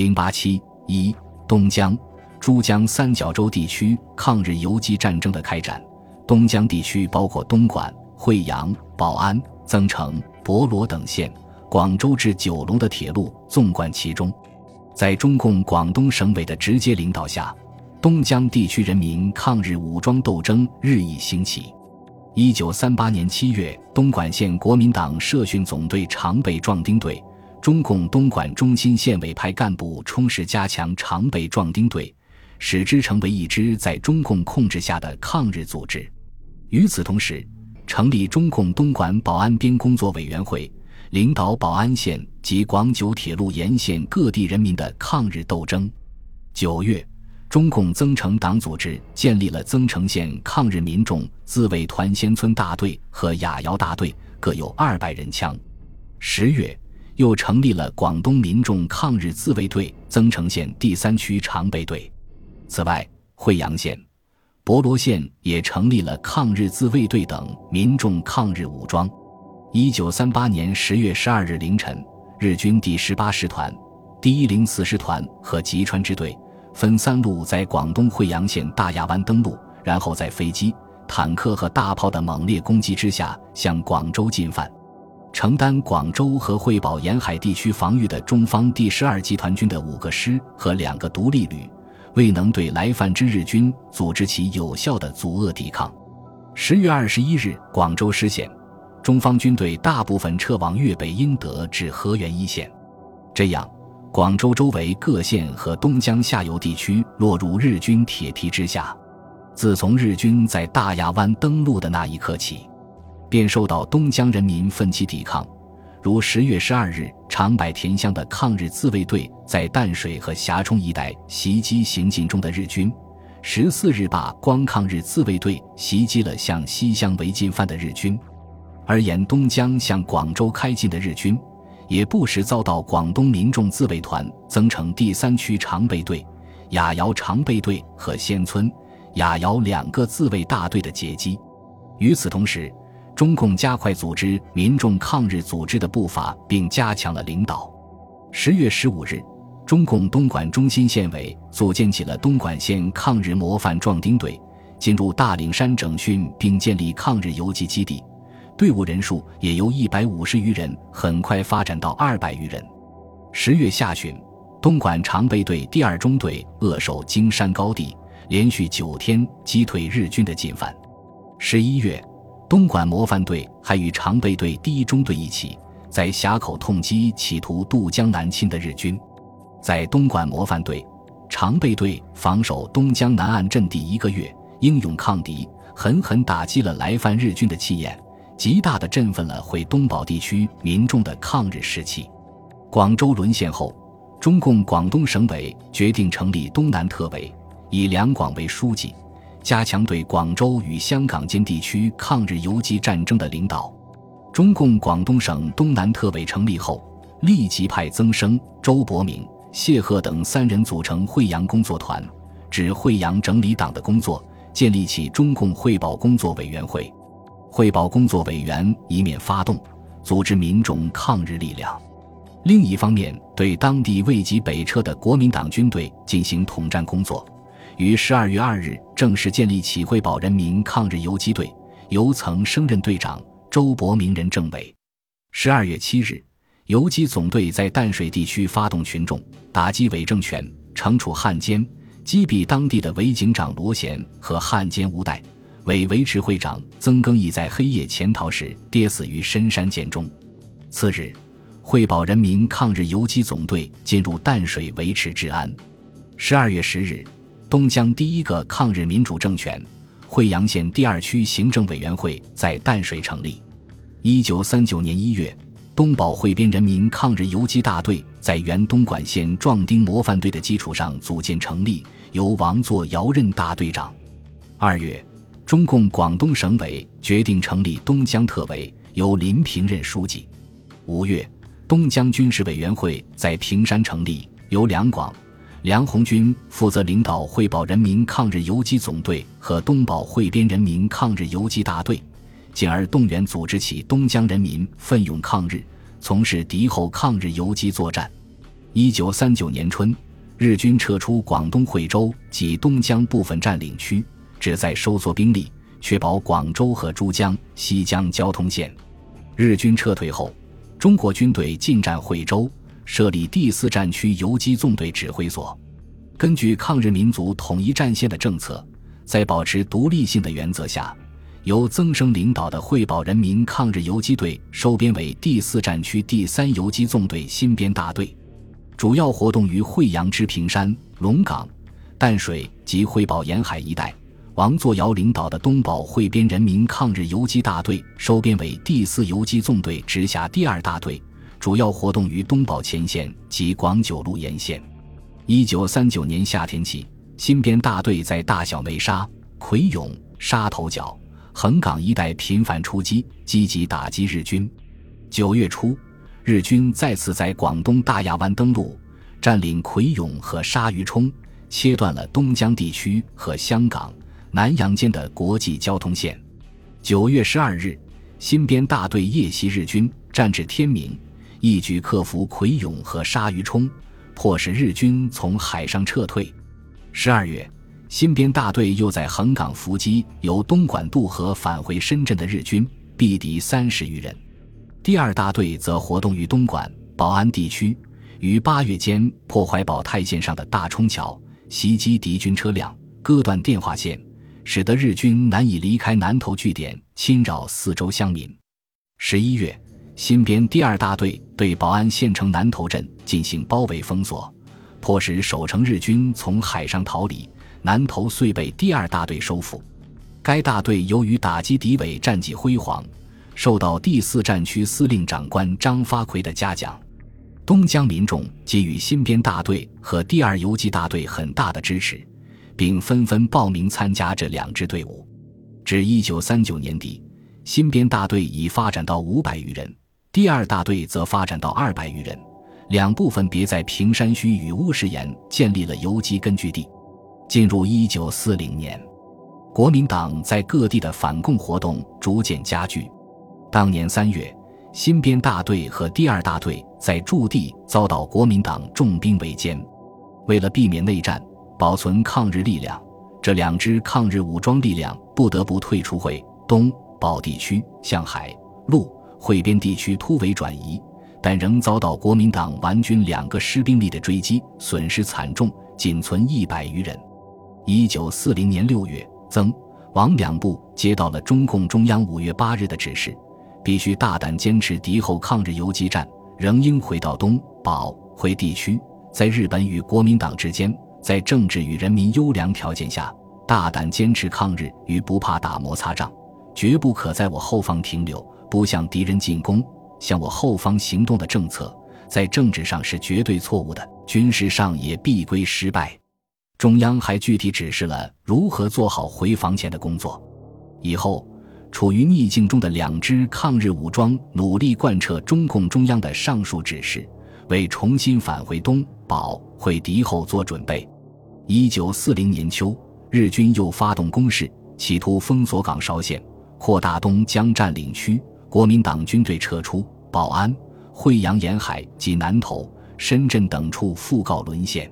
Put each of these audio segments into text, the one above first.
零八七一东江、珠江三角洲地区抗日游击战争的开展。东江地区包括东莞、惠阳、宝安、增城、博罗等县，广州至九龙的铁路纵贯其中。在中共广东省委的直接领导下，东江地区人民抗日武装斗争日益兴起。一九三八年七月，东莞县国民党社训总队常备壮丁队、中共东莞中心县委派干部充实加强常备壮丁队，使之成为一支在中共控制下的抗日组织。与此同时，成立中共东莞保安边工作委员会。领导宝安县及广九铁路沿线各地人民的抗日斗争。九月，中共增城党组织建立了增城县抗日民众自卫团仙村大队和雅瑶大队，各有二百人枪。十月，又成立了广东民众抗日自卫队增城县第三区常备队。此外，惠阳县、博罗县也成立了抗日自卫队等民众抗日武装。一九三八年十月十二日凌晨，日军第十八师团、第一零四师团和吉川支队分三路在广东惠阳县大亚湾登陆，然后在飞机、坦克和大炮的猛烈攻击之下向广州进犯。承担广州和惠宝沿海地区防御的中方第十二集团军的五个师和两个独立旅，未能对来犯之日军组织起有效的阻遏抵抗。十月二十一日，广州失陷。中方军队大部分撤往粤北英德至河源一线，这样，广州周围各县和东江下游地区落入日军铁蹄之下。自从日军在大亚湾登陆的那一刻起，便受到东江人民奋起抵抗。如十月十二日，长柏田乡的抗日自卫队在淡水和峡冲一带袭击行进中的日军；十四日罢，光抗日自卫队袭击了向西乡围进犯的日军。而沿东江向广州开进的日军，也不时遭到广东民众自卫团增城第三区常备队、雅瑶常备队和仙村、雅瑶两个自卫大队的截击。与此同时，中共加快组织民众抗日组织的步伐，并加强了领导。十月十五日，中共东莞中心县委组建起了东莞县抗日模范壮丁队，进入大岭山整训，并建立抗日游击基地。队伍人数也由一百五十余人很快发展到二百余人。十月下旬，东莞常备队第二中队扼守金山高地，连续九天击退日军的进犯。十一月，东莞模范队还与常备队第一中队一起，在峡口痛击企图渡江南侵的日军。在东莞模范队、常备队防守东江南岸阵地一个月，英勇抗敌，狠狠打击了来犯日军的气焰。极大地振奋了会东宝地区民众的抗日士气。广州沦陷后，中共广东省委决定成立东南特委，以两广为书记，加强对广州与香港间地区抗日游击战争的领导。中共广东省东南特委成立后，立即派曾生、周伯明、谢赫等三人组成惠阳工作团，指惠阳整理党的工作，建立起中共汇报工作委员会。汇报工作委员一面发动组织民众抗日力量，另一方面对当地未及北撤的国民党军队进行统战工作。于十二月二日正式建立起汇宝人民抗日游击队，由曾升任队长，周伯明任政委。十二月七日，游击总队在淡水地区发动群众打击伪政权，惩处汉奸，击毙当地的伪警长罗贤和汉奸吴代。伪维持会长曾更义在黑夜潜逃时跌死于深山涧中。次日，惠宝人民抗日游击总队进入淡水维持治安。十二月十日，东江第一个抗日民主政权——惠阳县第二区行政委员会在淡水成立。一九三九年一月，东宝汇边人民抗日游击大队在原东莞县壮丁模范队的基础上组建成立，由王作尧任大队长。二月。中共广东省委决定成立东江特委，由林平任书记。五月，东江军事委员会在平山成立，由两广、梁红军负责领导汇宝人民抗日游击总队和东宝汇边人民抗日游击大队，进而动员组织起东江人民奋勇抗日，从事敌后抗日游击作战。一九三九年春，日军撤出广东惠州及东江部分占领区，旨在收缩兵力，确保广州和珠江、西江交通线。日军撤退后，中国军队进占惠州，设立第四战区游击纵队指挥所。根据抗日民族统一战线的政策，在保持独立性的原则下。由曾生领导的惠保人民抗日游击队收编为第四战区第三游击纵队新编大队，主要活动于惠阳之平山、龙岗、淡水及惠保沿海一带。王作尧领导的东保汇编人民抗日游击大队收编为第四游击纵队直辖第二大队，主要活动于东保前线及广九路沿线。一九三九年夏天起，新编大队在大小梅沙、葵涌、沙头角。横岗一带频繁出击，积极打击日军。九月初，日军再次在广东大亚湾登陆，占领葵涌和鲨鱼冲，切断了东江地区和香港、南洋间的国际交通线。九月十二日，新编大队夜袭日军，战至天明，一举克服葵涌和鲨鱼冲，迫使日军从海上撤退。十二月。新编大队又在横岗伏击由东莞渡河返回深圳的日军，毙敌三十余人。第二大队则活动于东莞、宝安地区，于八月间破坏宝泰线上的大冲桥，袭击敌军车辆，割断电话线，使得日军难以离开南头据点，侵扰四周乡民。十一月，新编第二大队对宝安县城南头镇进行包围封锁，迫使守城日军从海上逃离。南头遂被第二大队收复。该大队由于打击敌伪战绩辉煌，受到第四战区司令长官张发奎的嘉奖。东江民众给予新编大队和第二游击大队很大的支持，并纷纷报名参加这两支队伍。至一九三九年底，新编大队已发展到五百余人，第二大队则发展到二百余人。两部分别在平山区与乌石岩建立了游击根据地。进入一九四零年，国民党在各地的反共活动逐渐加剧。当年三月，新编大队和第二大队在驻地遭到国民党重兵围歼。为了避免内战，保存抗日力量，这两支抗日武装力量不得不退出会东保地区，向海陆汇编地区突围转移，但仍遭到国民党顽军两个师兵力的追击，损失惨重，仅存一百余人。一九四零年六月，曾、王两部接到了中共中央五月八日的指示，必须大胆坚持敌后抗日游击战，仍应回到东保会地区，在日本与国民党之间，在政治与人民优良条件下，大胆坚持抗日与不怕打摩擦仗，绝不可在我后方停留，不向敌人进攻，向我后方行动的政策，在政治上是绝对错误的，军事上也必归失败。中央还具体指示了如何做好回防前的工作。以后，处于逆境中的两支抗日武装努力贯彻中共中央的上述指示，为重新返回东保会敌后做准备。一九四零年秋，日军又发动攻势，企图封锁港韶线，扩大东江占领区。国民党军队撤出，保安、惠阳沿海及南头、深圳等处复告沦陷。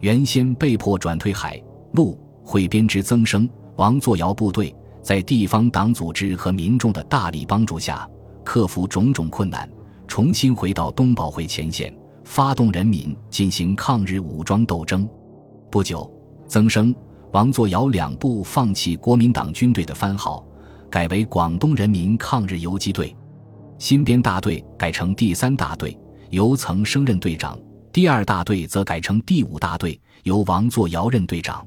原先被迫转退海陆会编之增生、王作尧部队，在地方党组织和民众的大力帮助下，克服种种困难，重新回到东保会前线，发动人民进行抗日武装斗争。不久，曾生、王作尧两部放弃国民党军队的番号，改为广东人民抗日游击队，新编大队改成第三大队，由曾升任队长。第二大队则改成第五大队，由王作尧任队长。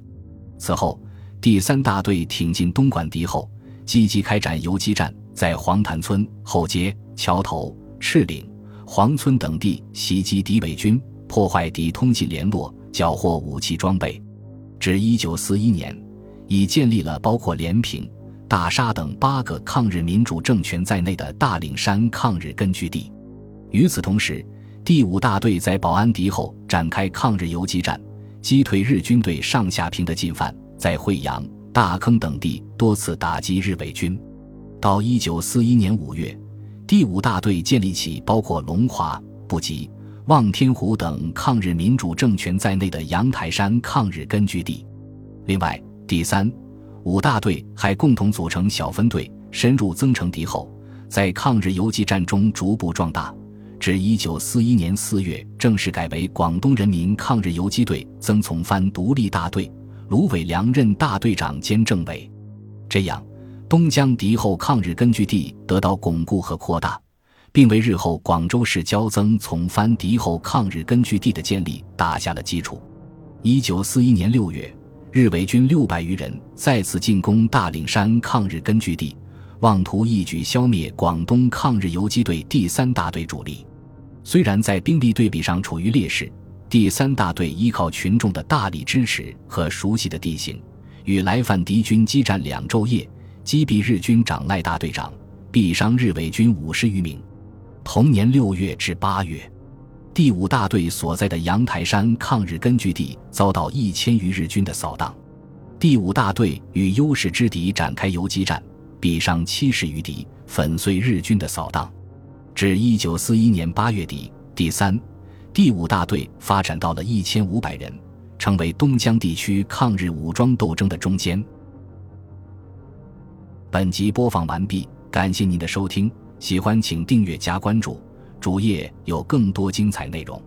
此后，第三大队挺进东莞敌后，积极开展游击战，在黄潭村、后街、桥头、赤岭、黄村等地袭击敌伪军，破坏敌通信联络，缴获武器装备。至一九四一年，已建立了包括连平、大沙等八个抗日民主政权在内的大岭山抗日根据地。与此同时，第五大队在保安敌后展开抗日游击战，击退日军队上下坪的进犯，在惠阳、大坑等地多次打击日伪军。到一九四一年五月，第五大队建立起包括龙华、布吉、望天湖等抗日民主政权在内的阳台山抗日根据地。另外，第三、五大队还共同组成小分队，深入增城敌后，在抗日游击战中逐步壮大。至一九四一年四月，正式改为广东人民抗日游击队曾从藩独立大队，卢伟良任大队长兼政委。这样，东江敌后抗日根据地得到巩固和扩大，并为日后广州市交增从藩敌后抗日根据地的建立打下了基础。一九四一年六月，日伪军六百余人再次进攻大岭山抗日根据地，妄图一举消灭广东抗日游击队第三大队主力。虽然在兵力对比上处于劣势，第三大队依靠群众的大力支持和熟悉的地形，与来犯敌军激战两昼夜，击毙日军长赖大队长，毙伤日伪军五十余名。同年六月至八月，第五大队所在的阳台山抗日根据地遭到一千余日军的扫荡，第五大队与优势之敌展开游击战，毙伤七十余敌，粉碎日军的扫荡。至一九四一年八月底，第三、第五大队发展到了一千五百人，成为东江地区抗日武装斗争的中坚。本集播放完毕，感谢您的收听，喜欢请订阅加关注，主页有更多精彩内容。